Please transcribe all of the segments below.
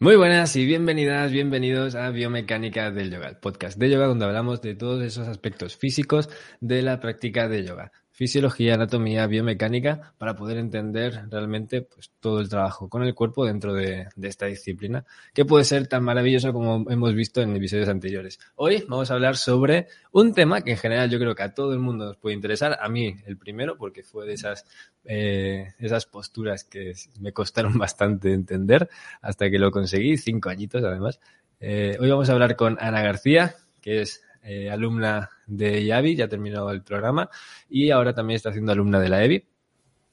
Muy buenas y bienvenidas, bienvenidos a Biomecánica del Yoga, el podcast de yoga donde hablamos de todos esos aspectos físicos de la práctica de yoga fisiología, anatomía, biomecánica, para poder entender realmente pues, todo el trabajo con el cuerpo dentro de, esta disciplina, que puede ser tan maravilloso como hemos visto en episodios anteriores. Hoy vamos a hablar sobre un tema que en general yo creo que a todo el mundo nos puede interesar, a mí el primero, porque fue de esas, eh, esas posturas que me costaron bastante entender hasta que lo conseguí, cinco añitos además. Eh, hoy vamos a hablar con Ana García, que es eh, alumna de IAVI, ya ha terminado el programa y ahora también está haciendo alumna de la EBI.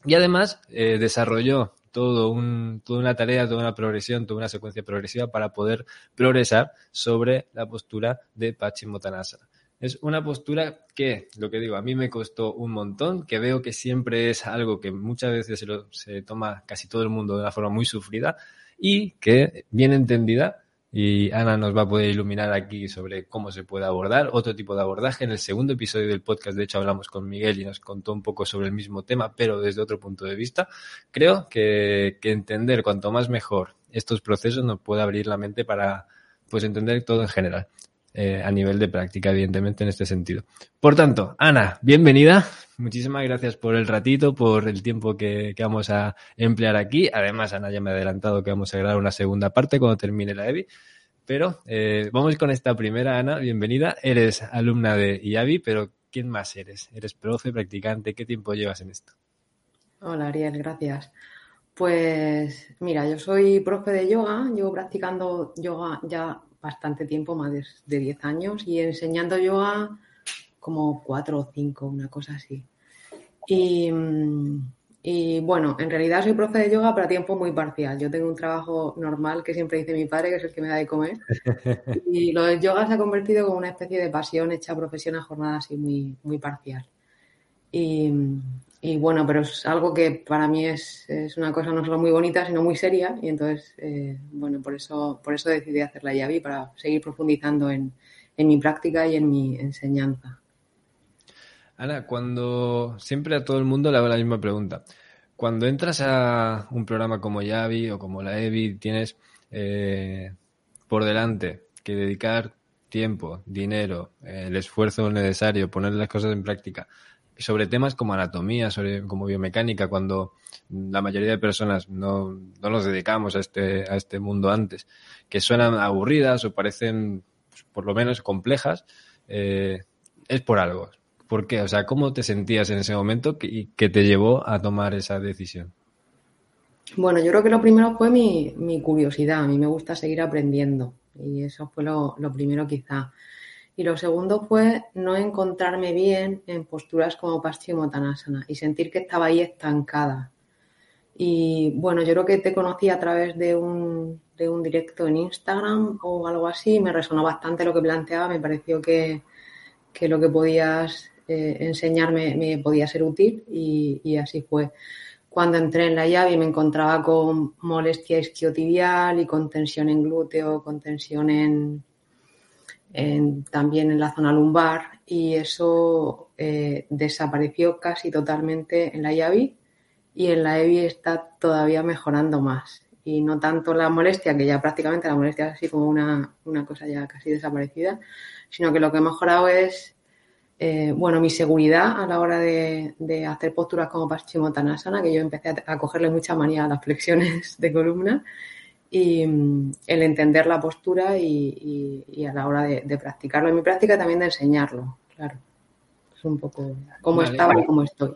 Y además eh, desarrolló todo un, toda una tarea, toda una progresión, toda una secuencia progresiva para poder progresar sobre la postura de Paschimottanasana. Es una postura que, lo que digo, a mí me costó un montón, que veo que siempre es algo que muchas veces se, lo, se toma casi todo el mundo de una forma muy sufrida y que, bien entendida, y Ana nos va a poder iluminar aquí sobre cómo se puede abordar otro tipo de abordaje. En el segundo episodio del podcast, de hecho, hablamos con Miguel y nos contó un poco sobre el mismo tema, pero desde otro punto de vista. Creo que, que entender cuanto más mejor estos procesos nos puede abrir la mente para pues entender todo en general. Eh, a nivel de práctica, evidentemente, en este sentido. Por tanto, Ana, bienvenida. Muchísimas gracias por el ratito, por el tiempo que, vamos a emplear aquí. Además, Ana ya me ha adelantado que vamos a grabar una segunda parte cuando termine la EBI. Pero eh, vamos con esta primera, Ana. Bienvenida. Eres alumna de IAVI, pero ¿quién más eres? ¿Eres profe, practicante? ¿Qué tiempo llevas en esto? Hola, Ariel, gracias. Pues mira, yo soy profe de yoga, llevo practicando yoga ya bastante tiempo, más de, 10 años, y enseñando yoga como 4 o 5, una cosa así. Y, bueno, en realidad soy profe de yoga, pero a tiempo muy parcial. Yo tengo un trabajo normal que siempre dice mi padre, que es el que me da de comer. Y lo del yoga se ha convertido como una especie de pasión hecha profesión a jornada así muy, muy parcial. Y, y bueno, pero es algo que para mí es, es, una cosa no solo muy bonita, sino muy seria. Y entonces, eh, bueno, por eso, por eso decidí hacer la Yavi, para seguir profundizando en, en mi práctica y en mi enseñanza. Ana, cuando siempre a todo el mundo le hago la misma pregunta. Cuando entras a un programa como Yavi o como la EVI, tienes eh, por delante que dedicar tiempo, dinero, el esfuerzo necesario, poner las cosas en práctica sobre temas como anatomía, sobre como biomecánica, cuando la mayoría de personas no, no nos dedicamos a este, a este mundo antes, que suenan aburridas o parecen pues, por lo menos complejas, eh, es por algo. ¿Por qué? O sea, ¿cómo te sentías en ese momento que te llevó a tomar esa decisión? Bueno, yo creo que lo primero fue mi, mi curiosidad. A mí me gusta seguir aprendiendo y eso fue lo, lo primero quizá. Y lo segundo fue no encontrarme bien en posturas como Paschimottanasana y sentir que estaba ahí estancada. Y bueno, yo creo que te conocí a través de un, de un directo en Instagram o algo así. Me resonó bastante lo que planteaba. Me pareció que, que lo que podías eh, enseñarme me podía ser útil y, así fue. Cuando entré en la llave me encontraba con molestia isquiotibial y con tensión en glúteo, con tensión en, también en la zona lumbar y eso eh, desapareció casi totalmente en la IAVI y en la EVI está todavía mejorando más. Y no tanto la molestia, que ya prácticamente la molestia es así como una, una cosa ya casi desaparecida, sino que lo que he mejorado es, eh, bueno, mi seguridad a la hora de, de hacer posturas como Paschimottanasana, que yo empecé a, a cogerle mucha manía a las flexiones de columna y mm, el entender la postura y, a la hora de, practicarlo. En mi práctica también de enseñarlo, claro. Es un poco cómo estaba y cómo estoy.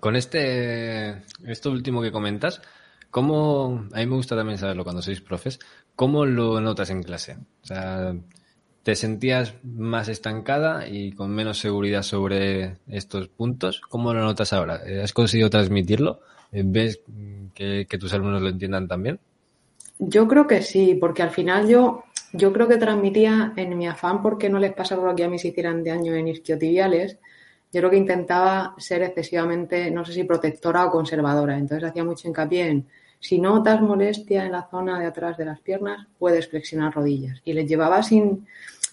Con este, esto último que comentas, ¿cómo, a mí me gusta también saberlo cuando sois profes, ¿cómo lo notas en clase? O sea, ¿te sentías más estancada y con menos seguridad sobre estos puntos? ¿Cómo lo notas ahora? ¿Has conseguido transmitirlo? ¿Ves que tus alumnos lo entiendan también? Yo creo que sí, porque al final yo, yo creo que transmitía en mi afán porque no les pasaba lo que a mí se hicieran de año en isquiotibiales. Yo creo que intentaba ser excesivamente, no sé si protectora o conservadora. Entonces hacía mucho hincapié en, si notas molestia en la zona de atrás de las piernas, puedes flexionar rodillas. Y les llevaba sin,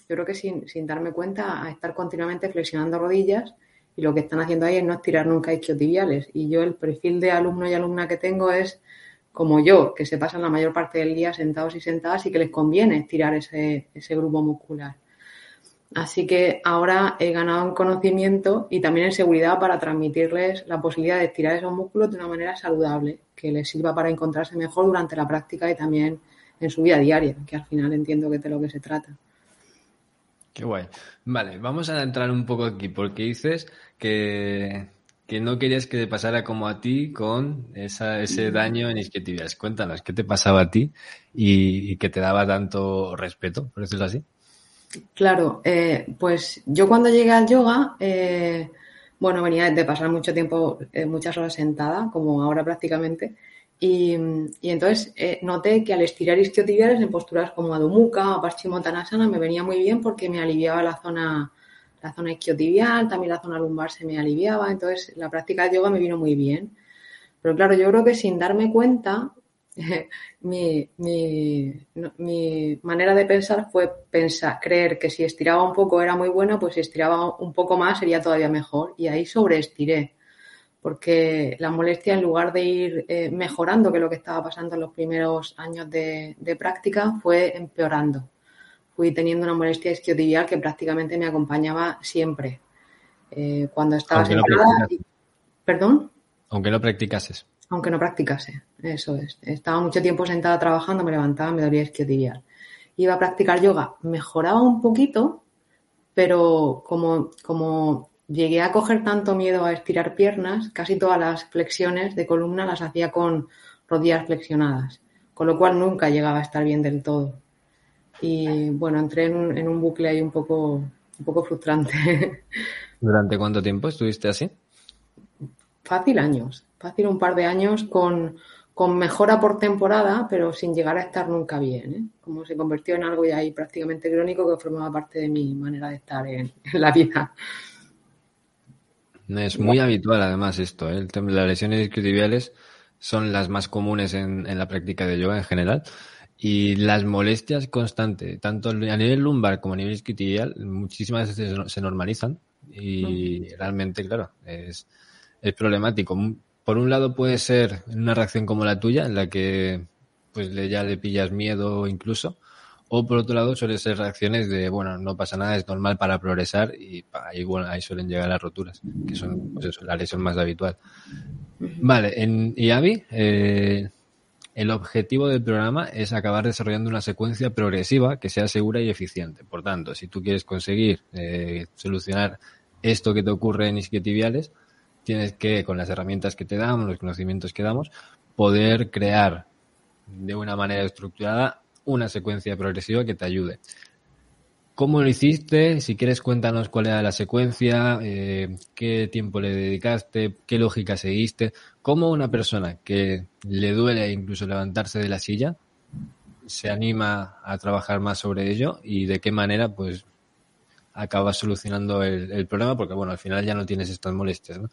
yo creo que sin, sin darme cuenta, a estar continuamente flexionando rodillas. Y lo que están haciendo ahí es no estirar nunca isquiotibiales. Y yo el perfil de alumno y alumna que tengo es como yo, que se pasan la mayor parte del día sentados y sentadas y que les conviene estirar ese, ese grupo muscular. Así que ahora he ganado en conocimiento y también en seguridad para transmitirles la posibilidad de estirar esos músculos de una manera saludable, que les sirva para encontrarse mejor durante la práctica y también en su vida diaria, que al final entiendo que es de lo que se trata. Qué guay. Vale, vamos a entrar un poco aquí, porque dices que, no querías que te pasara como a ti con ese daño en isquiotibiales. Cuéntanos, ¿qué te pasaba a ti y, y que te daba tanto respeto, por decirlo así? Claro, eh, pues yo cuando llegué al yoga, eh, bueno, venía de pasar mucho tiempo, eh, muchas horas sentada, como ahora prácticamente, y, entonces noté que al estirar isquiotibiales en posturas como o Paschimottanasana me venía muy bien porque me aliviaba la zona, la zona isquiotibial, también la zona lumbar se me aliviaba, entonces la práctica de yoga me vino muy bien. Pero claro, yo creo que sin darme cuenta, mi, mi, manera de pensar fue pensar, creer que si estiraba un poco era muy bueno, pues si estiraba un poco más sería todavía mejor. Y ahí sobreestiré, porque la molestia en lugar de ir eh, mejorando, que es lo que estaba pasando en los primeros años de, práctica, fue empeorando. Fui teniendo una molestia isquiotibial que prácticamente me acompañaba siempre. Eh, cuando estaba sentada... ¿Perdón? Aunque no practicases aunque no practicase. Eso es. Estaba mucho tiempo sentada trabajando, me levantaba, me dolía isquiotibial. Iba a practicar yoga, mejoraba un poquito, pero como, como llegué a coger tanto miedo a estirar piernas, casi todas las flexiones de columna las hacía con rodillas flexionadas, con lo cual nunca llegaba a estar bien del todo. Y bueno, entré en un, en un bucle ahí un poco, un poco frustrante. ¿Durante cuánto tiempo estuviste así? Fácil años fácil un par de años con, mejora por temporada, pero sin llegar a estar nunca bien. ¿eh? Como se convirtió en algo ya ahí prácticamente crónico que formaba parte de mi manera de estar en, la vida. Es muy habitual además esto, ¿eh? las lesiones isquiotibiales son las más comunes en, la práctica de yoga en general y las molestias constantes, tanto a nivel lumbar como a nivel isquiotibial, muchísimas veces se normalizan y realmente, claro, es, es problemático. Por un lado puede ser una reacción como la tuya, en la que pues ya le pillas miedo incluso, o por otro lado suele ser reacciones de, bueno, no pasa nada, es normal para progresar y ahí, bueno, ahí suelen llegar las roturas, que son pues eso, la lesión más habitual. Vale, en IAVI eh, el objetivo del programa es acabar desarrollando una secuencia progresiva que sea segura y eficiente. Por tanto, si tú quieres conseguir eh, solucionar esto que te ocurre en isquiotibiales, tienes que, con las herramientas que te damos, los conocimientos que damos, poder crear de una manera estructurada una secuencia progresiva que te ayude. ¿Cómo lo hiciste? Si quieres, cuéntanos cuál era la secuencia, eh, qué tiempo le dedicaste, qué lógica seguiste, cómo una persona que le duele incluso levantarse de la silla se anima a trabajar más sobre ello y de qué manera, pues, acabas solucionando el, problema, porque, bueno, al final ya no tienes estas molestias, ¿no?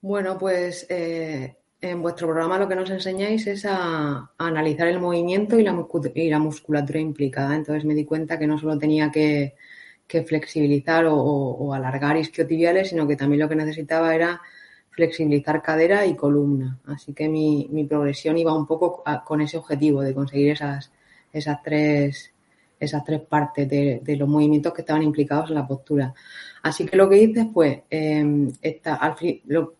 Bueno, pues eh, en vuestro programa lo que nos enseñáis es a, analizar el movimiento y la, musculatura implicada. Entonces me di cuenta que no solo tenía que, flexibilizar o, alargar isquiotibiales, sino que también lo que necesitaba era flexibilizar cadera y columna. Así que mi, progresión iba un poco con ese objetivo de conseguir esas, esas, tres, esas tres partes de, de los movimientos que estaban implicados en la postura. Así que lo que hice fue, em,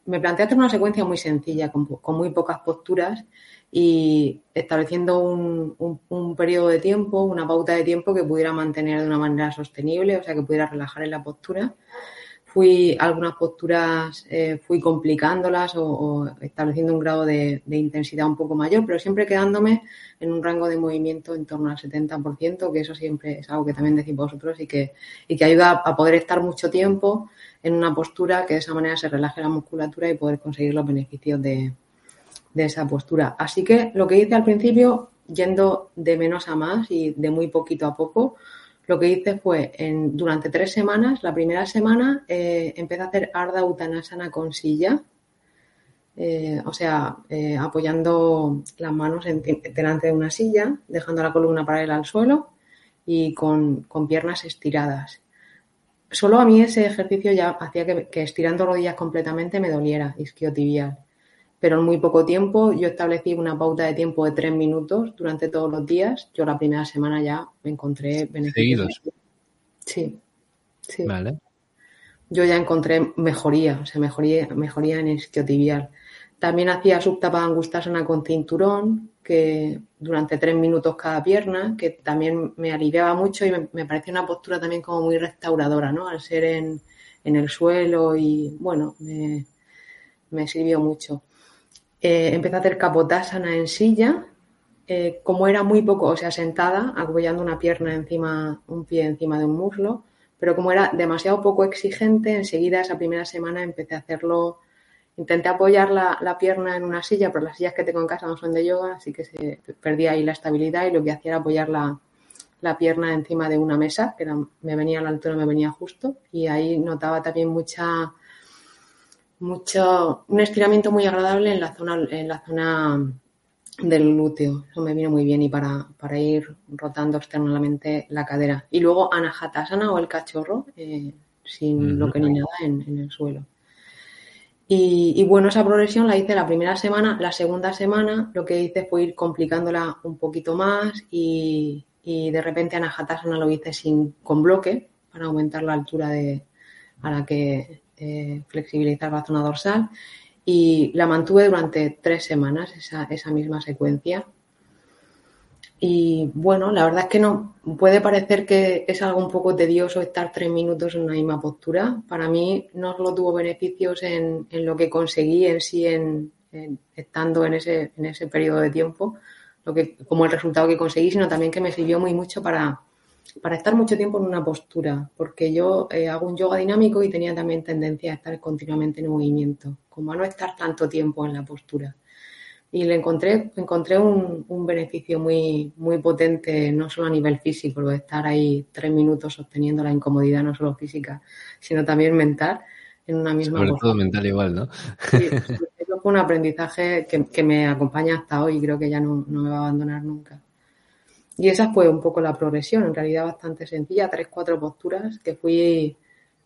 me planteé hacer una secuencia muy sencilla, con, muy pocas posturas y estableciendo un, periodo de tiempo, una pauta de tiempo que pudiera mantener de una manera sostenible, o sea, que pudiera relajar en la postura fui algunas posturas eh, fui complicándolas o, estableciendo un grado de, intensidad un poco mayor, pero siempre quedándome en un rango de movimiento en torno al 70%, que eso siempre es algo que también decís vosotros y que, y que ayuda a poder estar mucho tiempo en una postura que de esa manera se relaje la musculatura y poder conseguir los beneficios de, de esa postura. Así que lo que hice al principio, yendo de menos a más y de muy poquito a poco, lo que hice fue, en, durante tres semanas, la primera semana eh, empecé a hacer Ardha Uttanasana con silla, eh, o sea, eh, apoyando las manos delante de una silla, dejando la columna paralela al suelo y con, piernas estiradas. Solo a mí ese ejercicio ya hacía que, estirando rodillas completamente me doliera isquiotibial. Pero en muy poco tiempo. Yo establecí una pauta de tiempo de tres minutos durante todos los días. Yo la primera semana ya me encontré beneficios. Seguidos. Sí, sí. Vale. Yo ya encontré mejoría, o sea, mejoría, mejoría en isquiotibial. También hacía subtapa angustasana con cinturón, que durante tres minutos cada pierna, que también me aliviaba mucho y me, me parecía una postura también como muy restauradora, ¿no? Al ser en, en el suelo y, bueno, me, me sirvió mucho. Eh, empecé a hacer capotasana en silla, eh, como era muy poco, o sea, sentada, apoyando una pierna encima, un pie encima de un muslo, pero como era demasiado poco exigente, enseguida esa primera semana empecé a hacerlo. Intenté apoyar la, la pierna en una silla, pero las sillas que tengo en casa no son de yoga, así que se perdía ahí la estabilidad y lo que hacía era apoyar la, la pierna encima de una mesa, que me venía a la altura, me venía justo, y ahí notaba también mucha, mucho, un estiramiento muy agradable en la zona, en la zona del glúteo. Eso me viene muy bien y para, para ir rotando externamente la cadera. Y luego anahatasana o el cachorro, eh, sin lo que ni nada en, en el suelo. Y, y, bueno, esa progresión la hice la primera semana. La segunda semana lo que hice fue ir complicándola un poquito más y, y de repente anahatasana lo hice sin, con bloque para aumentar la altura de, a la que eh, flexibilizar la zona dorsal y la mantuve durante tres semanas esa, esa misma secuencia. Y bueno, la verdad es que no puede parecer que es algo un poco tedioso estar tres minutos en una misma postura. Para mí no solo tuvo beneficios en, en lo que conseguí en sí en, en, estando en ese, en ese periodo de tiempo, lo que, como el resultado que conseguí, sino también que me sirvió muy mucho para, para estar mucho tiempo en una postura, porque yo eh, hago un yoga dinámico y tenía también tendencia a estar continuamente en movimiento, como a no estar tanto tiempo en la postura. Y le encontré, encontré un, un beneficio muy, muy potente, no solo a nivel físico, de estar ahí tres minutos sosteniendo la incomodidad, no solo física, sino también mental, en una misma Sobre postura. todo mental igual, ¿no? Sí, eso fue un aprendizaje que, que, me acompaña hasta hoy y creo que ya no, no me va a abandonar nunca. Y esa fue un poco la progresión, en realidad bastante sencilla, tres, cuatro posturas que fui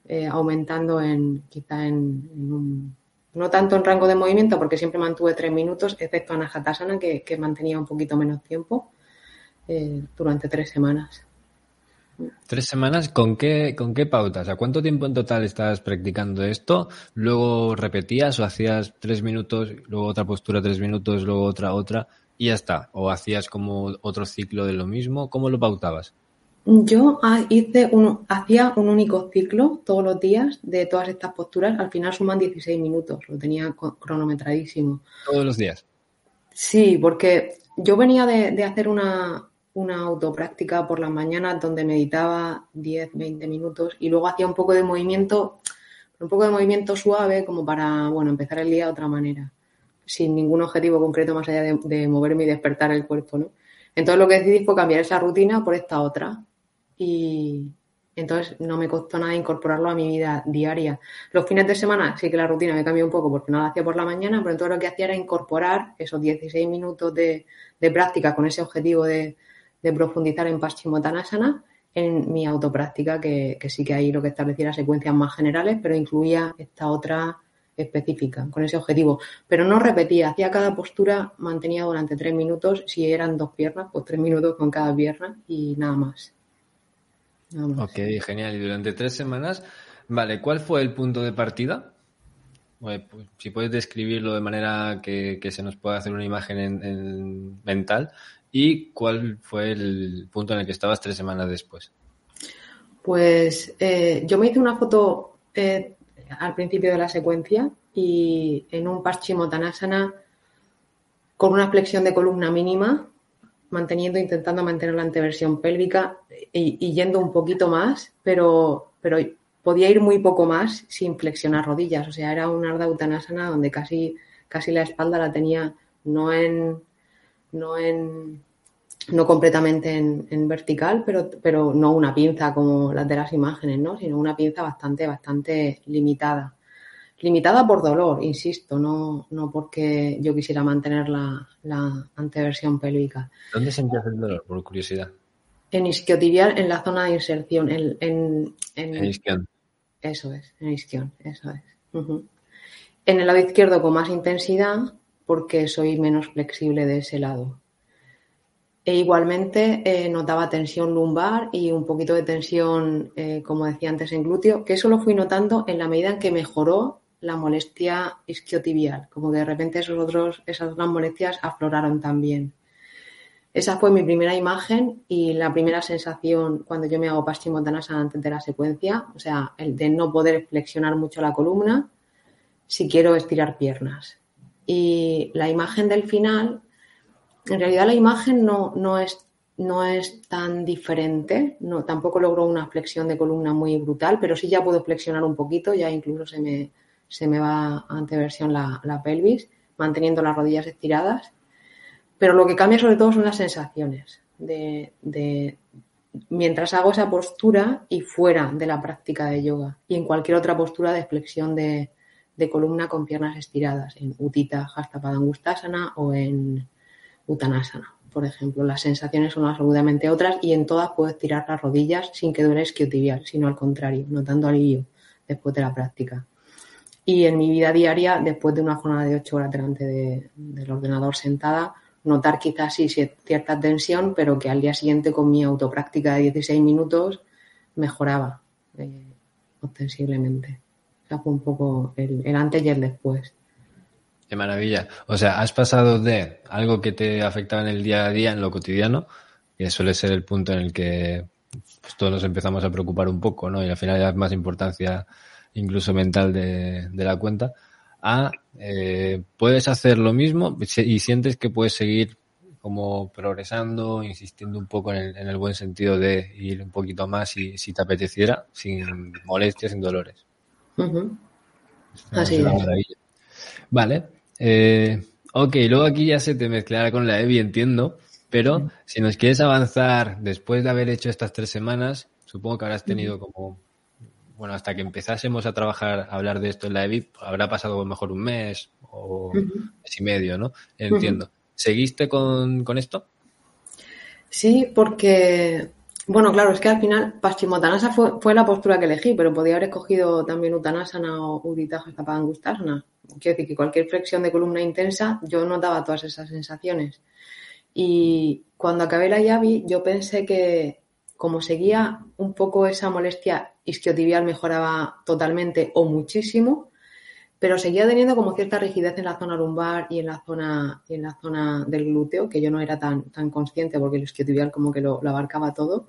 eh, aumentando en quizá en, un, no tanto en rango de movimiento porque siempre mantuve tres minutos, excepto Anahatasana que, que mantenía un poquito menos tiempo eh, durante tres semanas. Tres semanas, ¿con qué, ¿con qué pautas? ¿A cuánto tiempo en total estabas practicando esto? ¿Luego repetías o hacías tres minutos, luego otra postura tres minutos, luego otra, otra? Y ya está. ¿O hacías como otro ciclo de lo mismo? ¿Cómo lo pautabas? Yo hice un, hacía un único ciclo todos los días de todas estas posturas. Al final suman 16 minutos, lo tenía cronometradísimo. ¿Todos los días? Sí, porque yo venía de, de hacer una, una autopráctica por las mañanas donde meditaba 10, 20 minutos y luego hacía un poco de movimiento, un poco de movimiento suave como para, bueno, empezar el día de otra manera sin ningún objetivo concreto más allá de, moverme y despertar el cuerpo, ¿no? Entonces lo que decidí fue cambiar esa rutina por esta otra y entonces no me costó nada incorporarlo a mi vida diaria. Los fines de semana sí que la rutina me cambió un poco porque no la hacía por la mañana, pero entonces lo que hacía era incorporar esos 16 minutos de, práctica con ese objetivo de, de profundizar en Paschimottanasana en mi autopráctica, que, que sí que ahí lo que establecía secuencias más generales, pero incluía esta otra específica, con ese objetivo. Pero no repetía, hacía cada postura, mantenía durante tres minutos, si eran dos piernas, pues tres minutos con cada pierna y nada más. Nada más. Ok, genial. Y durante tres semanas, vale, ¿cuál fue el punto de partida? Pues, si puedes describirlo de manera que, que, se nos pueda hacer una imagen en, en mental. ¿Y cuál fue el punto en el que estabas tres semanas después? Pues eh, yo me hice una foto eh, al principio de la secuencia y en un Paschimottanasana con una flexión de columna mínima, manteniendo, intentando mantener la anteversión pélvica y, yendo un poquito más, pero, pero podía ir muy poco más sin flexionar rodillas. O sea, era un Ardha Uttanasana donde casi, casi la espalda la tenía no en, no en no completamente en, en, vertical, pero, pero no una pinza como las de las imágenes, ¿no? Sino una pinza bastante, bastante limitada. Limitada por dolor, insisto, no, no porque yo quisiera mantener la, la anteversión pélvica. ¿Dónde sentías el dolor, por curiosidad? En isquiotibial, en la zona de inserción. En, en, en, isquión. Eso es, en isquión, eso es. Uh -huh. En el lado izquierdo con más intensidad porque soy menos flexible de ese lado. E igualmente eh, notaba tensión lumbar y un poquito de tensión, eh, como decía antes, en glúteo, que eso lo fui notando en la medida en que mejoró la molestia isquiotibial, como que de repente esos otros, esas otras molestias afloraron también. Esa fue mi primera imagen y la primera sensación cuando yo me hago paschimottanasana antes de la secuencia, o sea, el de no poder flexionar mucho la columna si quiero estirar piernas. Y la imagen del final en realidad la imagen no, es, tan diferente, no, tampoco logro una flexión de columna muy brutal, pero sí ya puedo flexionar un poquito, ya incluso se me, se me va anteversión la, pelvis, manteniendo las rodillas estiradas. Pero lo que cambia sobre todo son las sensaciones de, mientras hago esa postura y fuera de la práctica de yoga y en cualquier otra postura de flexión de, de columna con piernas estiradas, en Utita Hasta Padangustasana o en Uttanasana, por ejemplo. Las sensaciones son absolutamente otras y en todas puedo estirar las rodillas sin que duele isquiotibial, sino al contrario, notando alivio después de la práctica. Y en mi vida diaria, después de una jornada de ocho horas delante del ordenador sentada, notar quizás sí cierta tensión, pero que al día siguiente con mi autopráctica de 16 minutos mejoraba eh, ostensiblemente. O fue un poco el antes y el después. Qué maravilla. O sea, has pasado de algo que te afectaba en el día a día, en lo cotidiano, que suele ser el punto en el que pues, todos nos empezamos a preocupar un poco, ¿no? Y al final ya más importancia incluso mental de, la cuenta, a eh, puedes hacer lo mismo y sientes que puedes seguir como progresando, insistiendo un poco en el, buen sentido de ir un poquito más si, si te apeteciera, sin molestias, sin dolores. Así es. Vale, eh, ok, luego aquí ya se te mezclará con la EVI, entiendo, pero si nos quieres avanzar después de haber hecho estas tres semanas, supongo que habrás tenido como, bueno, hasta que empezásemos a trabajar, a hablar de esto en la EVI, habrá pasado a lo mejor un mes o mes y medio, ¿no? Entiendo. ¿Seguiste con, con esto? Sí, porque bueno, claro, es que al final Paschimottanasana fue, fue la postura que elegí, pero podía haber escogido también Uttanasana o Udita Hastapangustasana. Quiero decir que cualquier flexión de columna intensa, yo notaba todas esas sensaciones. Y cuando acabé la Yavi, yo pensé que como seguía un poco esa molestia isquiotibial mejoraba totalmente o muchísimo, pero seguía teniendo como cierta rigidez en la zona lumbar y en la zona, y en la zona del glúteo, que yo no era tan, tan consciente porque el isquiotibial como que lo, abarcaba todo.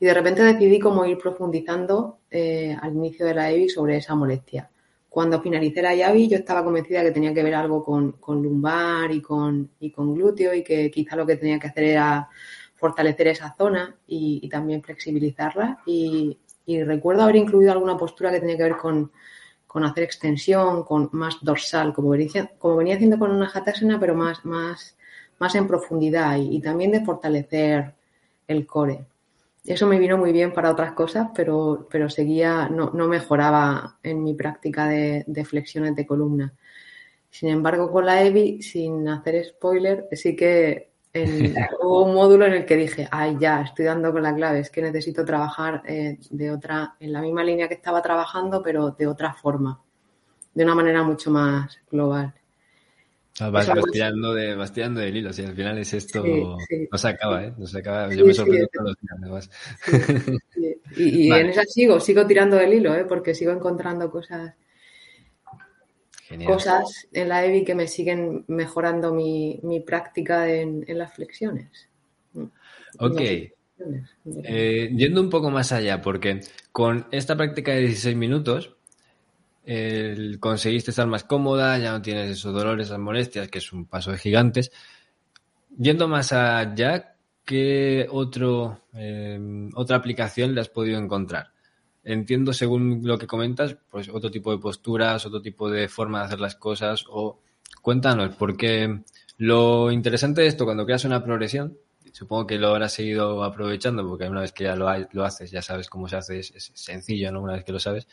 Y de repente decidí como ir profundizando eh, al inicio de la EVI sobre esa molestia. Cuando finalicé la IAVI yo estaba convencida que tenía que ver algo con, lumbar y con, y con glúteo y que quizá lo que tenía que hacer era fortalecer esa zona y, también flexibilizarla. Y, recuerdo haber incluido alguna postura que tenía que ver con, hacer extensión, con más dorsal, como venía, como venía haciendo con una hatasana, pero más, más, más en profundidad y también de fortalecer el core. Eso me vino muy bien para otras cosas, pero, pero seguía, no, no mejoraba en mi práctica de, flexiones de columna. Sin embargo, con la EVI, sin hacer spoiler, sí que hubo un módulo en el que dije, ay, ya, estoy dando con la clave, es que necesito trabajar eh, de otra, en la misma línea que estaba trabajando, pero de otra forma, de una manera mucho más global. Vas, tirando de, vas tirando del hilo, si al final es esto, no se acaba, ¿eh? No se acaba. Yo me sorprendo todos los días, Y, en esa sigo, sigo tirando del hilo, ¿eh? Porque sigo encontrando cosas, cosas en la EVI que me siguen mejorando mi, mi práctica en, en, las flexiones. Ok. Eh, yendo un poco más allá, porque con esta práctica de 16 minutos, el, conseguiste estar más cómoda, ya no tienes esos dolores, esas molestias, que es un paso de gigantes. Yendo más allá, ¿qué otro, em, otra aplicación le has podido encontrar? Entiendo, según lo que comentas, pues otro tipo de posturas, otro tipo de forma de hacer las cosas, o cuéntanos, porque lo interesante de esto, cuando creas una progresión, supongo que lo habrás seguido aprovechando, porque una vez que ya lo, haces, ya sabes cómo se hace, es, es sencillo, ¿no? Una vez que lo sabes,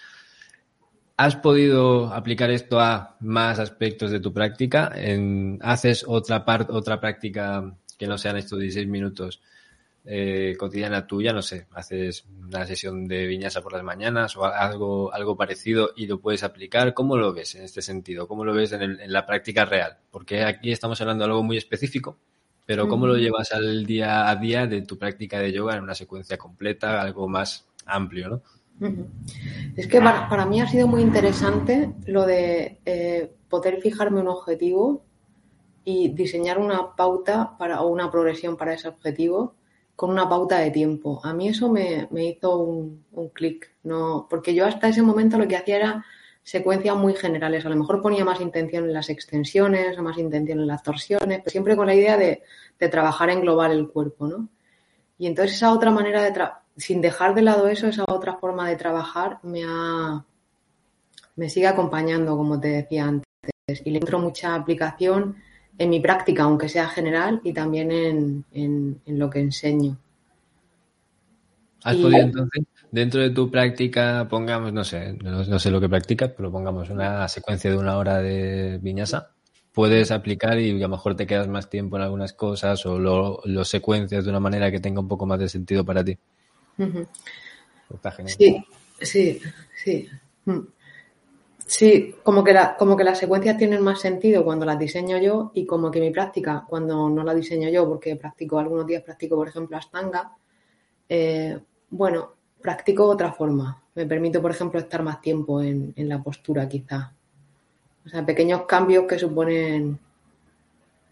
¿Has podido aplicar esto a más aspectos de tu práctica? ¿Haces otra parte, otra práctica que no sean estos 16 minutos eh, cotidiana tuya, no sé, haces una sesión de viñasa por las mañanas o algo, algo parecido y lo puedes aplicar, ¿cómo lo ves en este sentido? ¿Cómo lo ves en, la práctica real? Porque aquí estamos hablando de algo muy específico, pero ¿cómo lo llevas al día a día de tu práctica de yoga en una secuencia completa, algo más amplio, ¿no? Es que para, mí ha sido muy interesante lo de eh, poder fijarme un objetivo y diseñar una pauta para, o una progresión para ese objetivo con una pauta de tiempo. A mí eso me, hizo un, un clic, ¿no? porque yo hasta ese momento lo que hacía era secuencias muy generales. A lo mejor ponía más intención en las extensiones, más intención en las torsiones, pero siempre con la idea de, trabajar en global el cuerpo, ¿no? Y entonces esa otra manera de, sin dejar de lado eso, esa otra forma de trabajar me ha, me sigue acompañando, como te decía antes, y le encuentro mucha aplicación en mi práctica, aunque sea general, y también en, lo que enseño. ¿Has podido entonces, dentro de tu práctica, pongamos, no sé, no, sé lo que practicas, pero pongamos una secuencia de una hora de viñasa, puedes aplicar y a lo mejor te quedas más tiempo en algunas cosas o lo, lo secuencias de una manera que tenga un poco más de sentido para ti? Sí, sí, sí. Mm. Sí, como que, la, como que las secuencias tienen más sentido cuando las diseño yo y como que mi práctica, cuando no la diseño yo, porque practico algunos días, practico por ejemplo Astanga, eh, bueno, practico otra forma. Me permito, por ejemplo, estar más tiempo en, en la postura quizá. O sea, pequeños cambios que suponen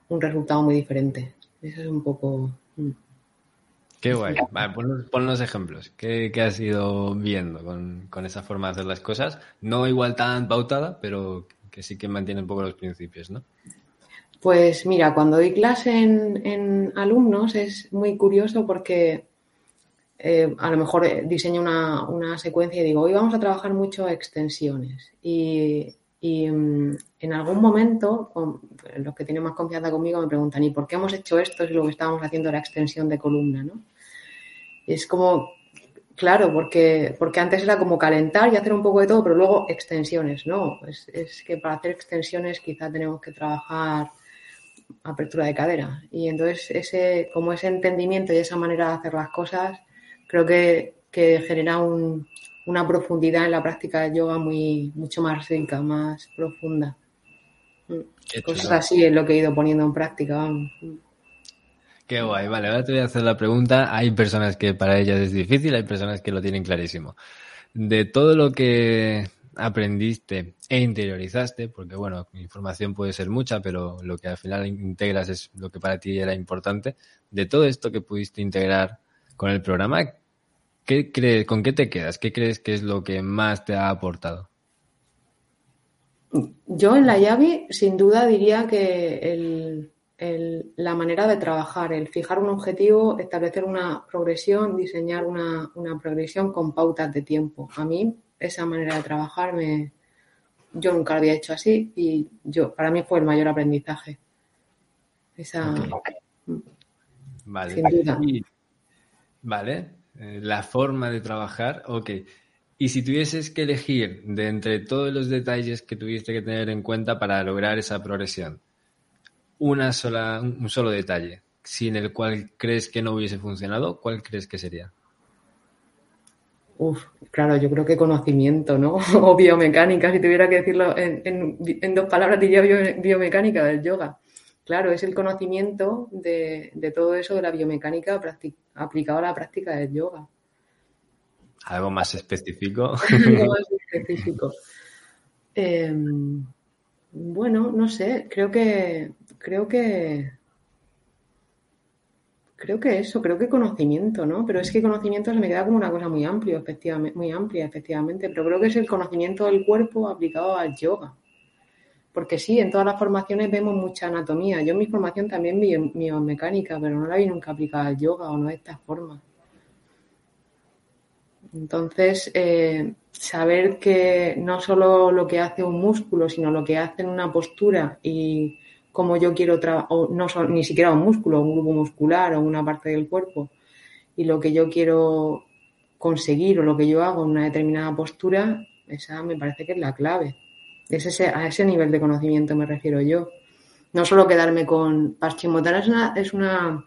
un resultado muy diferente. Eso es un poco... Qué guay. Vale, ponnos, ejemplos. ¿Qué, has ido viendo con, esa forma de hacer las cosas? No igual tan pautada, pero que sí que mantiene un poco los principios, ¿no? Pues mira, cuando doy clase en, alumnos es muy curioso porque eh, a lo mejor eh, diseño una, secuencia y digo, hoy vamos a trabajar mucho extensiones. Y, mm, en algún momento, los que tienen más confianza conmigo me preguntan, ¿y por qué hemos hecho esto si lo que estábamos haciendo era extensión de columna? ¿no? es como, claro, porque, porque antes era como calentar y hacer un poco de todo, pero luego extensiones, ¿no? Es, es que para hacer extensiones quizá tenemos que trabajar apertura de cadera. Y entonces ese, como ese entendimiento y esa manera de hacer las cosas, creo que, que genera un, una profundidad en la práctica de yoga muy, mucho más rica, más profunda. Cosas así es lo que he ido poniendo en práctica, vamos. Qué guay, vale, ahora te voy a hacer la pregunta. Hay personas que para ellas es difícil, hay personas que lo tienen clarísimo. De todo lo que aprendiste e interiorizaste, porque bueno, información puede ser mucha, pero lo que al final integras es lo que para ti era importante. De todo esto que pudiste integrar con el programa, ¿qué crees, ¿con qué te quedas? ¿Qué crees que es lo que más te ha aportado? Yo en la llave, sin duda, diría que el, la manera de trabajar, el fijar un objetivo, establecer una progresión, diseñar una, progresión con pautas de tiempo. A mí esa manera de trabajar me, yo nunca lo había hecho así y yo para mí fue el mayor aprendizaje. Esa, Vale. vale. Eh, la forma de trabajar, ok. Y si tuvieses que elegir de entre todos los detalles que tuviste que tener en cuenta para lograr esa progresión, una sola, un solo detalle sin el cual crees que no hubiese funcionado, ¿cuál crees que sería? Uf, claro, yo creo que conocimiento, ¿no? O biomecánica, si tuviera que decirlo en, dos palabras, diría biomecánica del yoga. Claro, es el conocimiento de, todo eso de la biomecánica aplicado a la práctica del yoga. ¿Algo más específico? Algo más específico. Em, bueno, no sé, creo que creo que creo que eso, creo que conocimiento, ¿no? Pero es que conocimiento se me queda como una cosa muy amplia, efectivamente, muy amplia, efectivamente, pero creo que es el conocimiento del cuerpo aplicado al yoga. Porque sí, en todas las formaciones vemos mucha anatomía. Yo en mi formación también vi biomecánica, pero no la vi nunca aplicada al yoga o no de esta forma. Entonces, eh, saber que no solo lo que hace un músculo, sino lo que hace en una postura y cómo yo quiero trabajar, no ni siquiera un músculo, un grupo muscular o una parte del cuerpo, y lo que yo quiero conseguir o lo que yo hago en una determinada postura, esa me parece que es la clave. Es ese, a ese nivel de conocimiento me refiero yo. No solo quedarme con Paschimotana es una, es una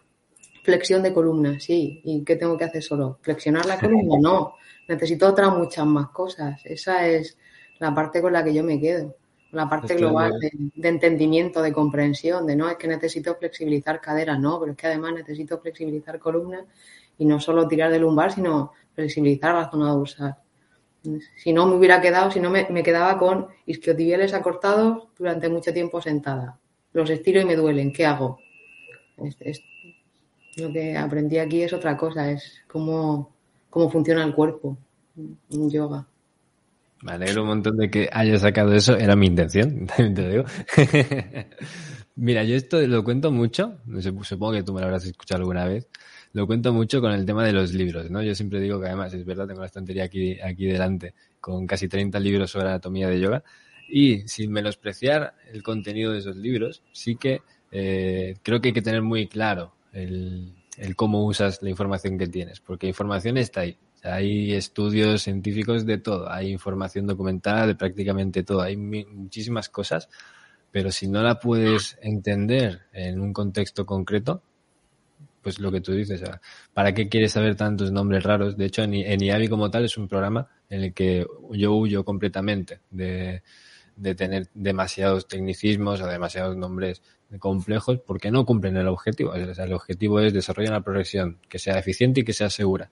Flexión de columna, sí. ¿Y qué tengo que hacer solo? ¿Flexionar la columna? No. Necesito otras muchas más cosas. Esa es la parte con la que yo me quedo. La parte global de, entendimiento, de comprensión, de no es que necesito flexibilizar cadera, no, pero es que además necesito flexibilizar columna y no solo tirar de lumbar, sino flexibilizar la zona dorsal. Si no me hubiera quedado, si no me, quedaba con isquiotibiales acortados durante mucho tiempo sentada. Los estiro y me duelen. ¿Qué hago? lo que aprendí aquí es otra cosa, es cómo, cómo funciona el cuerpo en yoga. Me alegro un montón de que haya sacado eso, era mi intención, también te lo digo. Mira, yo esto lo cuento mucho, supongo que tú me lo habrás escuchado alguna vez, lo cuento mucho con el tema de los libros, ¿no? Yo siempre digo que además, es verdad, tengo la estantería aquí, aquí delante con casi 30 libros sobre anatomía de yoga y sin menospreciar el contenido de esos libros, sí que eh, creo que hay que tener muy claro el, el cómo usas la información que tienes, porque información está ahí. hay estudios científicos de todo, hay información documentada de prácticamente todo, hay muchísimas cosas, pero si no la puedes entender en un contexto concreto, pues lo que tú dices, ¿para qué quieres saber tantos nombres raros? De hecho, en, en IAVI como tal es un programa en el que yo huyo completamente de, de tener demasiados tecnicismos o demasiados nombres complejos porque no cumplen el objetivo. el objetivo es desarrollar una progresión que sea eficiente y que sea segura.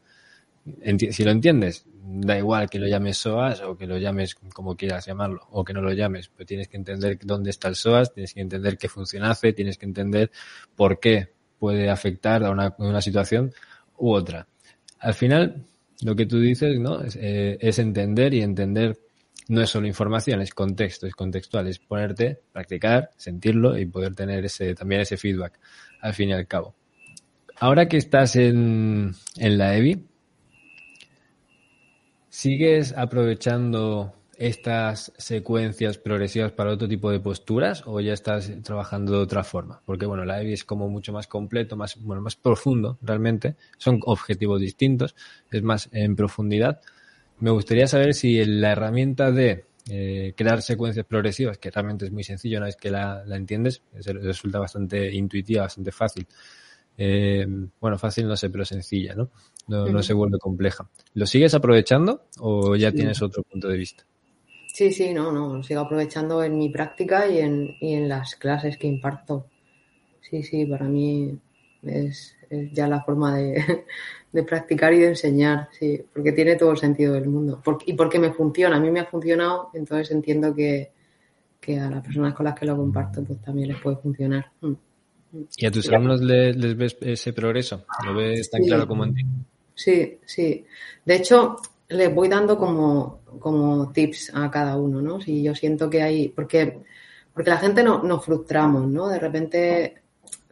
si lo entiendes, da igual que lo llames SOAS o que lo llames como quieras llamarlo o que no lo llames, pero tienes que entender dónde está el SOAS, tienes que entender qué funciona hace, tienes que entender por qué puede afectar a una, situación u otra. Al final, lo que tú dices, ¿no? Es, eh, es entender y entender no es solo información, es contexto, es contextual, es ponerte, practicar, sentirlo y poder tener ese, también ese feedback al fin y al cabo. Ahora que estás en, en la EBI, ¿sigues aprovechando estas secuencias progresivas para otro tipo de posturas o ya estás trabajando de otra forma? Porque bueno, la EBI es como mucho más completo, más, bueno, más profundo realmente. Son objetivos distintos, es más en profundidad. Me gustaría saber si la herramienta de eh, crear secuencias progresivas, que realmente es muy sencillo una vez que la, entiendes, resulta bastante intuitiva, bastante fácil. Eh, bueno, fácil no sé, pero sencilla, ¿no? No, se vuelve compleja. ¿Lo sigues aprovechando o ya tienes otro punto de vista? Sí, sí, no, no, lo sigo aprovechando en mi práctica y en, y en las clases que imparto. Sí, sí, para mí es ya la forma de, de practicar y de enseñar, sí, porque tiene todo el sentido del mundo. y porque me funciona, a mí me ha funcionado, entonces entiendo que, a las personas con las que lo comparto pues también les puede funcionar. Mm. ¿Y a tus alumnos les, ves ese progreso? ¿Lo ves tan claro como en ti? Sí, sí. De hecho, les voy dando como, como tips a cada uno, ¿no? Si yo siento que hay, porque, porque la gente no, nos frustramos, ¿no? De repente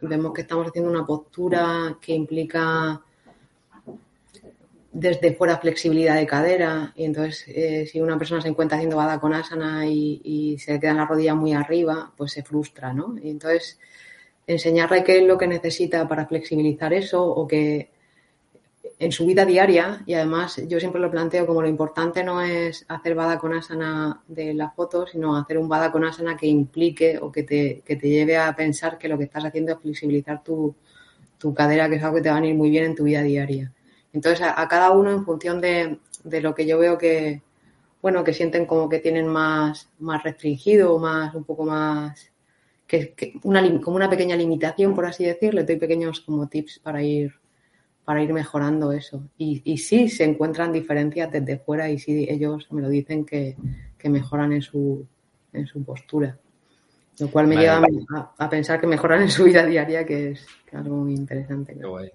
vemos que estamos haciendo una postura que implica desde fuera flexibilidad de cadera y entonces eh, si una persona se encuentra haciendo bada con asana y, se queda la rodilla muy arriba, pues se frustra, ¿no? Y entonces enseñarle qué es lo que necesita para flexibilizar eso o que en su vida diaria y además yo siempre lo planteo como lo importante no es hacer bada con asana de la foto, sino hacer un bada con asana que implique o que te, que te lleve a pensar que lo que estás haciendo es flexibilizar tu, tu cadera, que es algo que te va a venir muy bien en tu vida diaria. Entonces, a, cada uno en función de, lo que yo veo que, bueno, que sienten como que tienen más, más restringido, más, un poco más, que, una, como una pequeña limitación, por así decirlo, doy pequeños como tips para ir, para ir mejorando eso. Y, y sí se encuentran diferencias desde fuera y sí ellos me lo dicen que, mejoran en su, en su postura. Lo cual me lleva A, pensar que mejoran en su vida diaria, que es, algo muy interesante. Qué guay.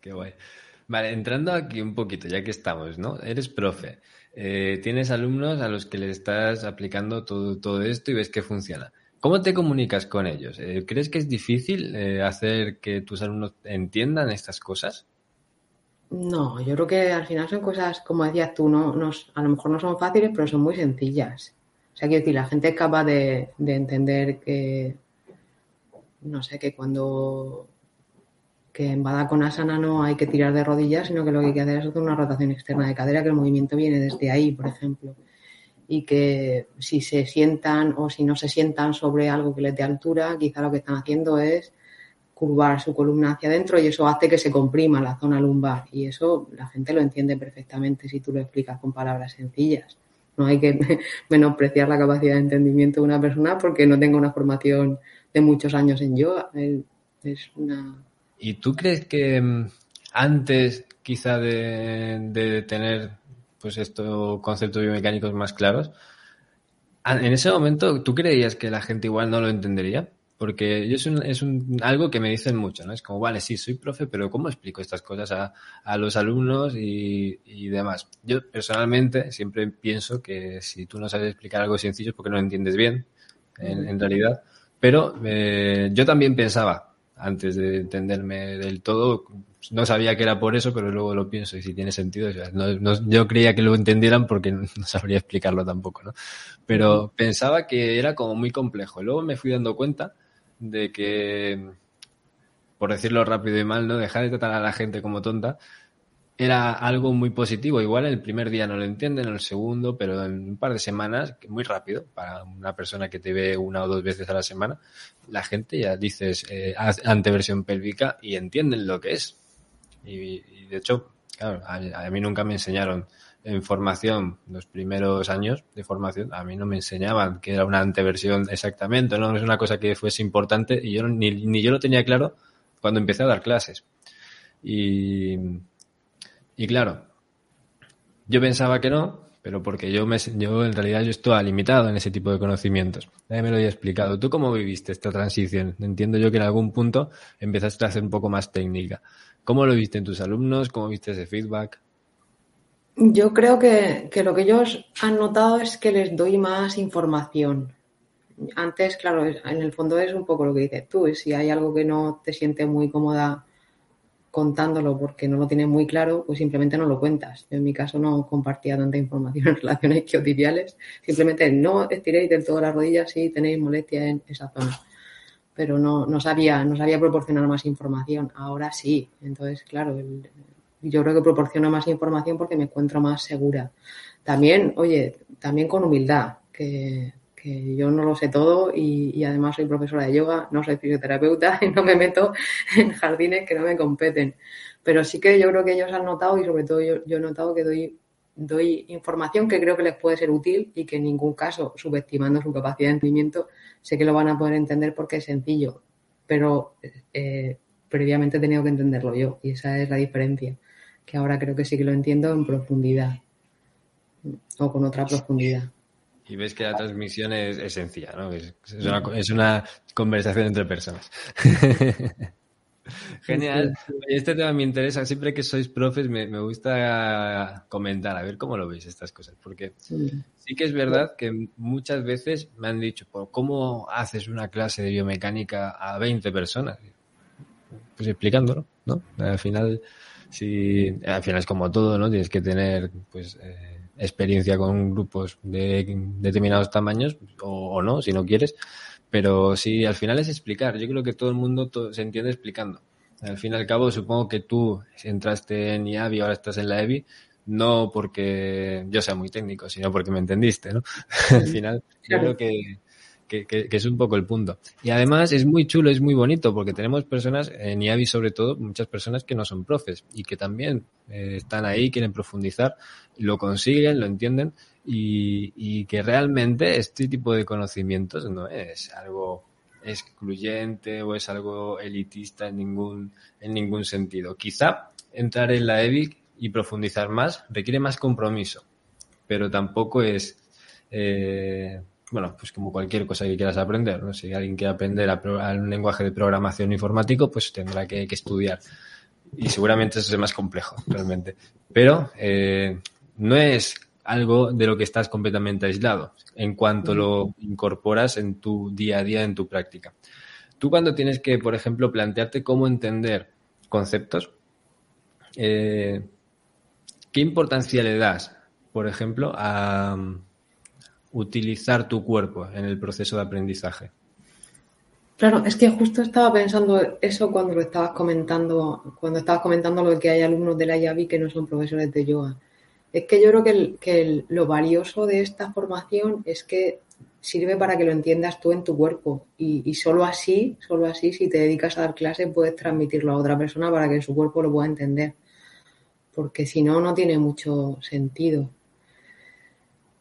Qué guay. Vale, entrando aquí un poquito, ya que estamos, ¿no? Eres profe, eh, tienes alumnos a los que le estás aplicando todo, todo esto y ves que funciona. ¿Cómo te comunicas con ellos? Eh, ¿Crees que es difícil eh, hacer que tus alumnos entiendan estas cosas? No, yo creo que al final son cosas, como decías tú, no, a lo mejor no son fáciles, pero son muy sencillas. O sea, quiero decir, la gente es capaz de entender que, no sé, que cuando que en Asana no hay que tirar de rodillas, sino que lo que hay que hacer es hacer una rotación externa de cadera, que el movimiento viene desde ahí, por ejemplo. Y que si se sientan o si no se sientan sobre algo que les dé altura, quizá lo que están haciendo es curvar su columna hacia adentro y eso hace que se comprima la zona lumbar y eso la gente lo entiende perfectamente si tú lo explicas con palabras sencillas. No hay que menospreciar la capacidad de entendimiento de una persona porque no tenga una formación de muchos años en yoga. Es una... ¿Y tú crees que mm, antes quizá de, tener pues estos conceptos biomecánicos más claros, en ese momento tú creías que la gente igual no lo entendería? Porque yo es, un, es un, algo que me dicen mucho, ¿no? Es como, vale, sí, soy profe, pero ¿cómo explico estas cosas a, a los alumnos y, y, demás? Yo personalmente siempre pienso que si tú no sabes explicar algo sencillo es porque no lo entiendes bien, en, en realidad. Pero eh, yo también pensaba, antes de entenderme del todo, no sabía que era por eso, pero luego lo pienso y si tiene sentido. yo creía que lo entendieran porque no sabría explicarlo tampoco, ¿no? Pero pensaba que era como muy complejo. Luego me fui dando cuenta de que, por decirlo rápido y mal, ¿no? Dejar de tratar a la gente como tonta era algo muy positivo. Igual el primer día no lo entienden, el segundo, pero en un par de semanas, muy rápido, para una persona que te ve una o dos veces a la semana, la gente ya dices eh, anteversión pélvica y entienden lo que es. Y, de hecho, claro, a, a, mí nunca me enseñaron en formación, los primeros años de formación, a mí no me enseñaban que era una anteversión exactamente, no es una cosa que fuese importante y yo ni, ni yo lo tenía claro cuando empecé a dar clases. Y, y claro, yo pensaba que no, pero porque yo, me, yo en realidad yo estaba limitado en ese tipo de conocimientos. Nadie me lo había explicado. ¿Tú cómo viviste esta transición? Entiendo yo que en algún punto empezaste a hacer un poco más técnica. ¿Cómo lo viste en tus alumnos? ¿Cómo viste ese feedback? Yo creo que, lo que ellos han notado es que les doy más información. Antes, claro, en el fondo es un poco lo que dices tú. Si hay algo que no te siente muy cómoda contándolo porque no lo tienes muy claro, pues simplemente no lo cuentas. Yo en mi caso no compartía tanta información en relaciones isquiotibiales. Simplemente no estiréis del todo las rodillas si tenéis molestia en esa zona. Pero no, no, sabía, no sabía proporcionar más información. Ahora sí. Entonces, claro, yo creo que proporciono más información porque me encuentro más segura. También, oye, también con humildad, que, que yo no lo sé todo y, además soy profesora de yoga, no soy fisioterapeuta y no me meto en jardines que no me competen. Pero sí que yo creo que ellos han notado y sobre todo yo, yo he notado que doy, doy información que creo que les puede ser útil y que en ningún caso, subestimando su capacidad de entendimiento, sé que lo van a poder entender porque es sencillo. Pero eh, previamente he tenido que entenderlo yo y esa es la diferencia que ahora creo que sí que lo entiendo en profundidad o con otra profundidad. Y ves que la transmisión es, es sencilla, ¿no? Es, es, una, es, una, conversación entre personas. Genial. Este tema me interesa. Siempre que sois profes me, me, gusta comentar, a ver cómo lo veis estas cosas. Porque sí. sí que es verdad que muchas veces me han dicho, ¿cómo haces una clase de biomecánica a 20 personas? Pues explicándolo, ¿no? Al final si al final es como todo, ¿no? Tienes que tener pues eh, experiencia con grupos de determinados tamaños o, o, no, si no quieres. Pero sí, al final es explicar. Yo creo que todo el mundo todo, se entiende explicando. Al fin y al cabo, supongo que tú entraste en IAVI y ahora estás en la EVI, no porque yo sea muy técnico, sino porque me entendiste, ¿no? al final, yo creo que, que, que, que, es un poco el punto. Y además es muy chulo, es muy bonito, porque tenemos personas, en IAVI sobre todo, muchas personas que no son profes y que también eh, están ahí, quieren profundizar, lo consiguen, lo entienden y, y que realmente este tipo de conocimientos no es algo excluyente o es algo elitista en ningún, en ningún sentido. Quizá entrar en la EVI y profundizar más requiere más compromiso, pero tampoco es eh, bueno, pues como cualquier cosa que quieras aprender. Si alguien quiere aprender a, un lenguaje de programación informático, pues tendrá que, que, estudiar. Y seguramente eso es más complejo, realmente. Pero eh, no es algo de lo que estás completamente aislado en cuanto lo incorporas en tu día a día, en tu práctica. Tú cuando tienes que, por ejemplo, plantearte cómo entender conceptos, eh, ¿qué importancia le das, por ejemplo, a utilizar tu cuerpo en el proceso de aprendizaje. Claro, es que justo estaba pensando eso cuando lo estabas comentando, cuando estabas comentando lo que hay alumnos de la IAVI que no son profesores de yoga. Es que yo creo que, que lo valioso de esta formación es que sirve para que lo entiendas tú en tu cuerpo y, y solo así, solo así, si te dedicas a dar clases, puedes transmitirlo a otra persona para que su cuerpo lo pueda entender. Porque si no, no tiene mucho sentido.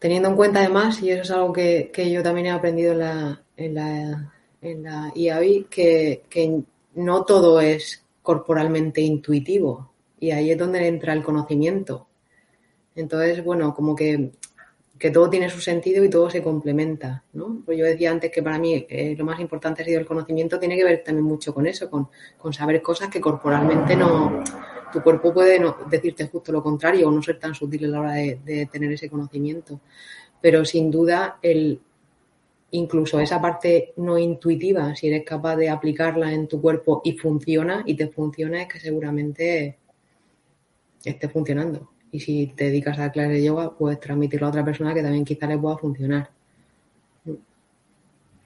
Teniendo en cuenta además, y eso es algo que, que yo también he aprendido en la, en la, en la IAVI, que, que no todo es corporalmente intuitivo. Y ahí es donde entra el conocimiento. Entonces, bueno, como que que todo tiene su sentido y todo se complementa, ¿no? Pues yo decía antes que para mí eh, lo más importante ha sido el conocimiento, tiene que ver también mucho con eso, con, con saber cosas que corporalmente no, tu cuerpo puede no, decirte justo lo contrario o no ser tan sutil a la hora de, tener ese conocimiento. Pero sin duda, el, incluso esa parte no intuitiva, si eres capaz de aplicarla en tu cuerpo y funciona, y te funciona, es que seguramente esté funcionando. Y si te dedicas a clases de yoga, puedes transmitirlo a otra persona que también quizá le pueda funcionar.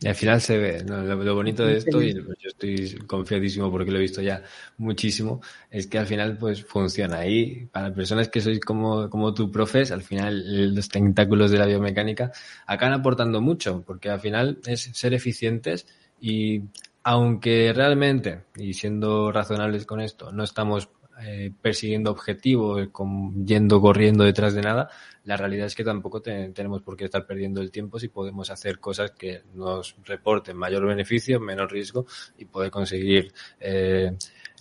Y al final se ve, ¿no? lo, lo, bonito de esto, y yo estoy confiadísimo porque lo he visto ya muchísimo, es que al final pues funciona. Y para personas que sois como, como tú, profes, al final los tentáculos de la biomecánica acaban aportando mucho, porque al final es ser eficientes y aunque realmente, y siendo razonables con esto, no estamos eh, persiguiendo objetivos, yendo corriendo detrás de nada, la realidad es que tampoco te, tenemos por qué estar perdiendo el tiempo si podemos hacer cosas que nos reporten mayor beneficio, menos riesgo y poder conseguir eh,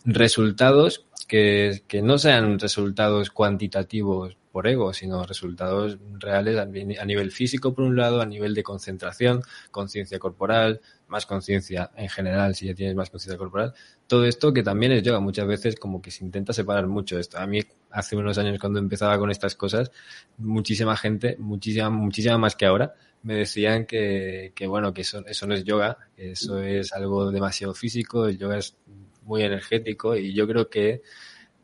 resultados que, que no sean resultados cuantitativos por ego, sino resultados reales a nivel físico, por un lado, a nivel de concentración, conciencia corporal, más conciencia en general, si ya tienes más conciencia corporal. Todo esto que también es yoga, muchas veces como que se intenta separar mucho esto. A mí, hace unos años cuando empezaba con estas cosas, muchísima gente, muchísima, muchísima más que ahora, me decían que, que bueno, que eso, eso no es yoga, eso es algo demasiado físico, el yoga es muy energético y yo creo que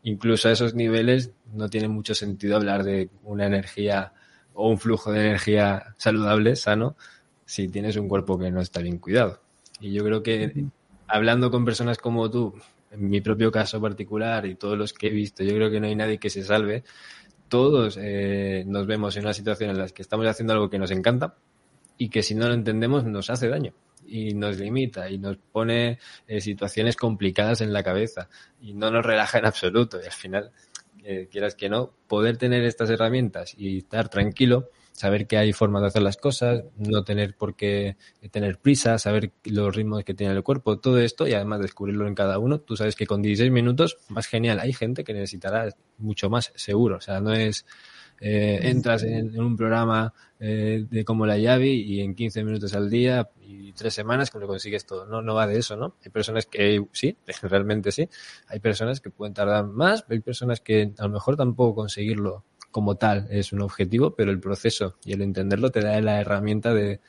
incluso a esos niveles no tiene mucho sentido hablar de una energía o un flujo de energía saludable, sano, si tienes un cuerpo que no está bien cuidado. Y yo creo que hablando con personas como tú, en mi propio caso particular y todos los que he visto, yo creo que no hay nadie que se salve. Todos eh, nos vemos en una situación en la que estamos haciendo algo que nos encanta y que si no lo entendemos nos hace daño y nos limita y nos pone eh, situaciones complicadas en la cabeza y no nos relaja en absoluto. Y al final, eh, quieras que no, poder tener estas herramientas y estar tranquilo, saber que hay formas de hacer las cosas, no tener por qué tener prisa, saber los ritmos que tiene el cuerpo, todo esto y además descubrirlo en cada uno. Tú sabes que con 16 minutos, más genial, hay gente que necesitará mucho más seguro. O sea, no es eh, entras en, en, un programa eh, de como la Yavi y en 15 minutos al día y tres semanas que lo consigues todo. No, no va de eso, ¿no? Hay personas que sí, realmente sí. Hay personas que pueden tardar más, hay personas que a lo mejor tampoco conseguirlo como tal es un objetivo, pero el proceso y el entenderlo te da la herramienta de,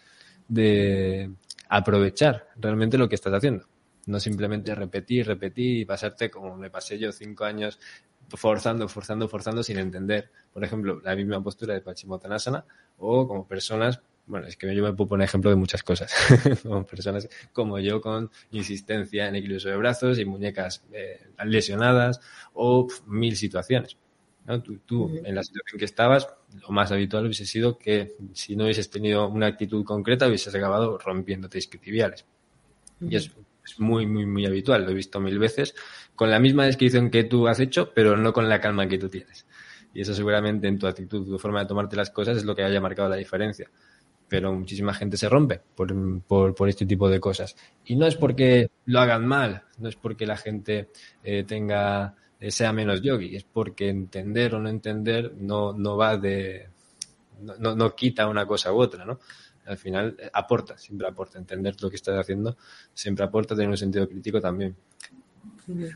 de aprovechar realmente lo que estás haciendo. No simplemente repetir, repetir y pasarte como me pasé yo cinco años forzando, forzando, forzando sin entender, por ejemplo, la misma postura de Pachimottanasana o como personas, bueno, es que yo me puedo poner ejemplo de muchas cosas, como personas como yo con insistencia en equilibrio de brazos y muñecas eh, lesionadas o mil situaciones. ¿no? Tú, en la situación que estabas, lo más habitual hubiese sido que si no hubieses tenido una actitud concreta, hubieses acabado rompiéndote isquiotibiales. Y es, es muy, muy, muy habitual, lo he visto mil veces con la misma descripción que tú has hecho, pero no con la calma que tú tienes. Y eso seguramente en tu actitud, tu forma de tomarte las cosas es lo que haya marcado la diferencia. Pero muchísima gente se rompe por, por, por este tipo de cosas. Y no es porque lo hagan mal, no es porque la gente eh, tenga eh, sea menos yogi, es porque entender o no entender no, no va de... No, no quita una cosa u otra, ¿no? Al final eh, aporta, siempre aporta. Entender lo que estás haciendo siempre aporta, tener un sentido crítico también.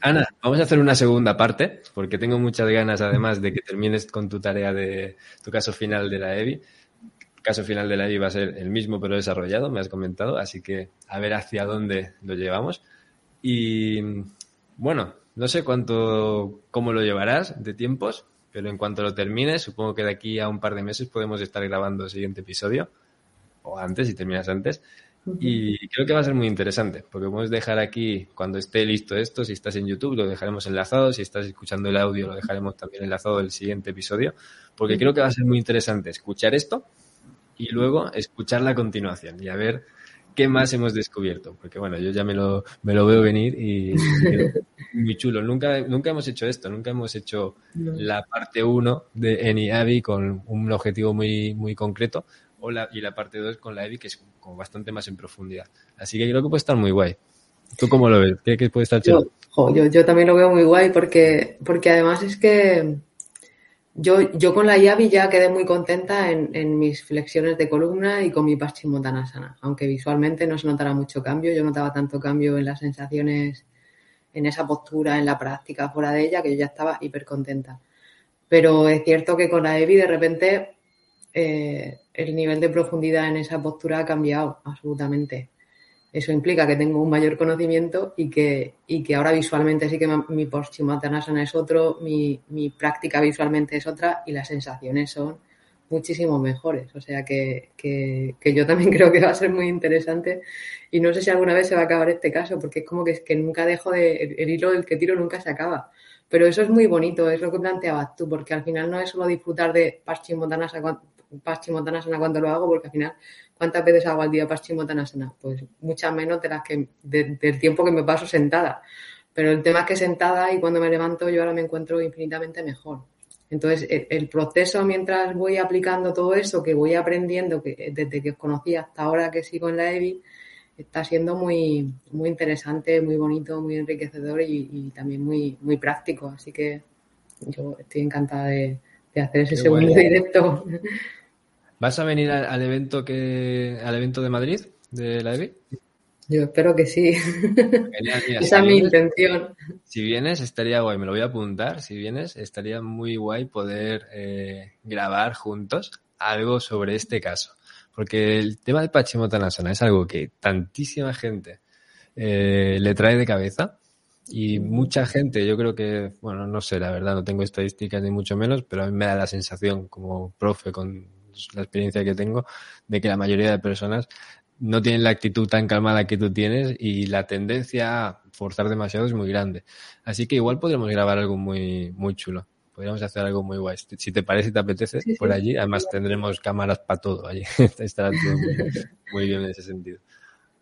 Ana, vamos a hacer una segunda parte, porque tengo muchas ganas, además, de que termines con tu tarea de tu caso final de la EBI. El caso final de la EBI va a ser el mismo, pero desarrollado, me has comentado, así que a ver hacia dónde lo llevamos. Y bueno, no sé cuánto, cómo lo llevarás de tiempos, pero en cuanto lo termines, supongo que de aquí a un par de meses podemos estar grabando el siguiente episodio, o antes, si terminas antes. Y creo que va a ser muy interesante, porque podemos dejar aquí, cuando esté listo esto, si estás en YouTube, lo dejaremos enlazado, si estás escuchando el audio, lo dejaremos también enlazado del siguiente episodio, porque creo que va a ser muy interesante escuchar esto y luego escucharla a continuación y a ver qué más hemos descubierto. Porque bueno, yo ya me lo, me lo veo venir y, muy chulo. Nunca, nunca hemos hecho esto, nunca hemos hecho la parte 1 de Eniavi con un objetivo muy, muy concreto y la parte 2 con la EVI que es como bastante más en profundidad. Así que creo que puede estar muy guay. ¿Tú cómo lo ves? ¿Qué, puede estar? Yo, yo, también lo veo muy guay porque, porque además es que yo, yo con la Yavi ya quedé muy contenta en, mis flexiones de columna y con mi Paschimottanasana, aunque visualmente no se notara mucho cambio, yo notaba tanto cambio en las sensaciones, en esa postura, en la práctica fuera de ella, que yo ya estaba hiper contenta. Pero es cierto que con la EVI de repente eh, el nivel de profundidad en esa postura ha cambiado absolutamente eso implica que tengo un mayor conocimiento y que, y que ahora visualmente sí que mi Paschimottanasana es otro, mi, mi práctica visualmente es otra y las sensaciones son muchísimo mejores. O sea que, que, yo también creo que va a ser muy interesante y no sé si alguna vez se va a acabar este caso porque es como que, que nunca dejo de, el, hilo del que tiro nunca se acaba. Pero eso es muy bonito, es lo que planteabas tú, porque al final no es solo disfrutar de Paschimottanasana cuando lo hago, porque al final ¿Cuántas veces hago al día Paschimottanasana? Pues muchas menos de las que del tiempo que me paso sentada. Pero el tema es que sentada y cuando me levanto yo ahora me encuentro infinitamente mejor. Entonces, el, proceso mientras voy aplicando todo eso que voy aprendiendo que, desde que os conocí hasta ahora que sigo en la EVI, está siendo muy, muy interesante, muy bonito, muy enriquecedor y, también muy, muy práctico. Así que yo estoy encantada de, hacer ese segundo directo. ¿Vas a venir al, evento que al evento de Madrid de la EVI? Yo espero que sí. Esa es mi intención. Si vienes, estaría guay, me lo voy a apuntar. Si vienes, estaría muy guay poder eh, grabar juntos algo sobre este caso. Porque el tema del Pachimotanasana es algo que tantísima gente eh, le trae de cabeza y mucha gente, yo creo que, bueno, no sé, la verdad, no tengo estadísticas ni mucho menos, pero a mí me da la sensación como profe con la experiencia que tengo, de que la mayoría de personas no tienen la actitud tan calmada que tú tienes y la tendencia a forzar demasiado es muy grande. Así que igual podríamos grabar algo muy, muy chulo. Podríamos hacer algo muy guay. Si te parece y te apetece, por allí. Además tendremos cámaras para todo allí. Estará todo muy, bien en ese sentido.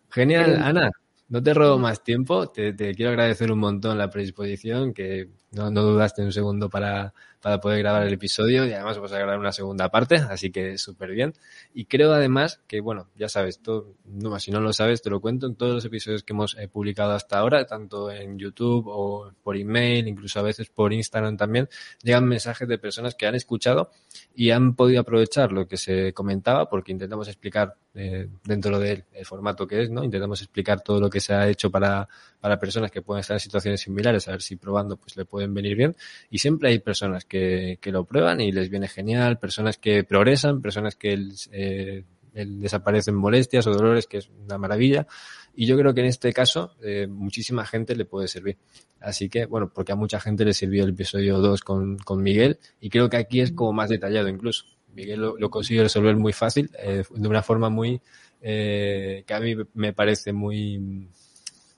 Genial, Ana. No te robo más tiempo. Te, quiero agradecer un montón la predisposición, que no, no dudaste un segundo para, para poder grabar el episodio y además vamos a grabar una segunda parte, así que súper bien. Y creo además que, bueno, ya sabes, todo, no, si no lo sabes, te lo cuento en todos los episodios que hemos eh, publicado hasta ahora, tanto en YouTube o por email, incluso a veces por Instagram también, llegan mensajes de personas que han escuchado y han podido aprovechar lo que se comentaba, porque intentamos explicar eh, dentro del formato que es, ¿no? Intentamos explicar todo lo que se ha hecho para, para personas que pueden estar en situaciones similares, a ver si probando pues le venir bien. Y siempre hay personas que que, lo prueban y les viene genial, personas que progresan, personas que eh, desaparecen molestias o dolores, que es una maravilla. Y yo creo que en este caso eh, muchísima gente le puede servir. Así que, bueno, porque a mucha gente le sirvió el episodio 2 con, con Miguel y creo que aquí es como más detallado incluso. Miguel lo, lo consigue resolver muy fácil, eh, de una forma muy, que a mí me parece muy,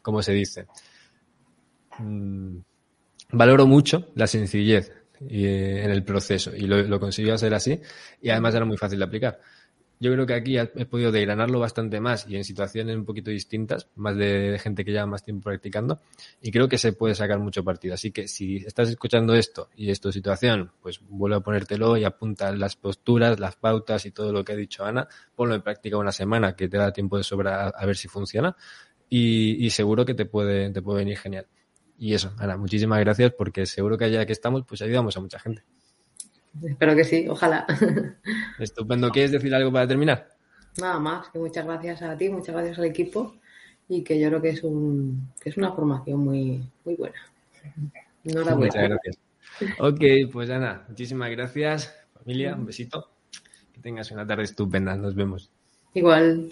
¿cómo se dice? Mm, valoro mucho la sencillez eh, en el proceso y lo, lo, consiguió hacer así y además era muy fácil de aplicar. Yo creo que aquí he podido degranarlo bastante más y en situaciones un poquito distintas, más de, gente que lleva más tiempo practicando y creo que se puede sacar mucho partido. Así que si estás escuchando esto y es tu situación, pues vuelve a ponértelo y apunta las posturas, las pautas y todo lo que ha dicho Ana, ponlo en práctica una semana que te da tiempo de sobra a, ver si funciona y seguro que te puede, te puede venir genial. Y eso, Ana, muchísimas gracias porque seguro que allá que estamos, pues ayudamos a mucha gente. Espero que sí, ojalá. Estupendo. ¿Quieres decir algo para terminar? Nada más, que muchas gracias a ti, muchas gracias al equipo y que yo creo que es un que es una formación muy, muy buena. Enhorabuena. Muchas gracias. Ok, pues Ana, muchísimas gracias. Familia, un besito. Que tengas una tarde estupenda. Nos vemos. Igual.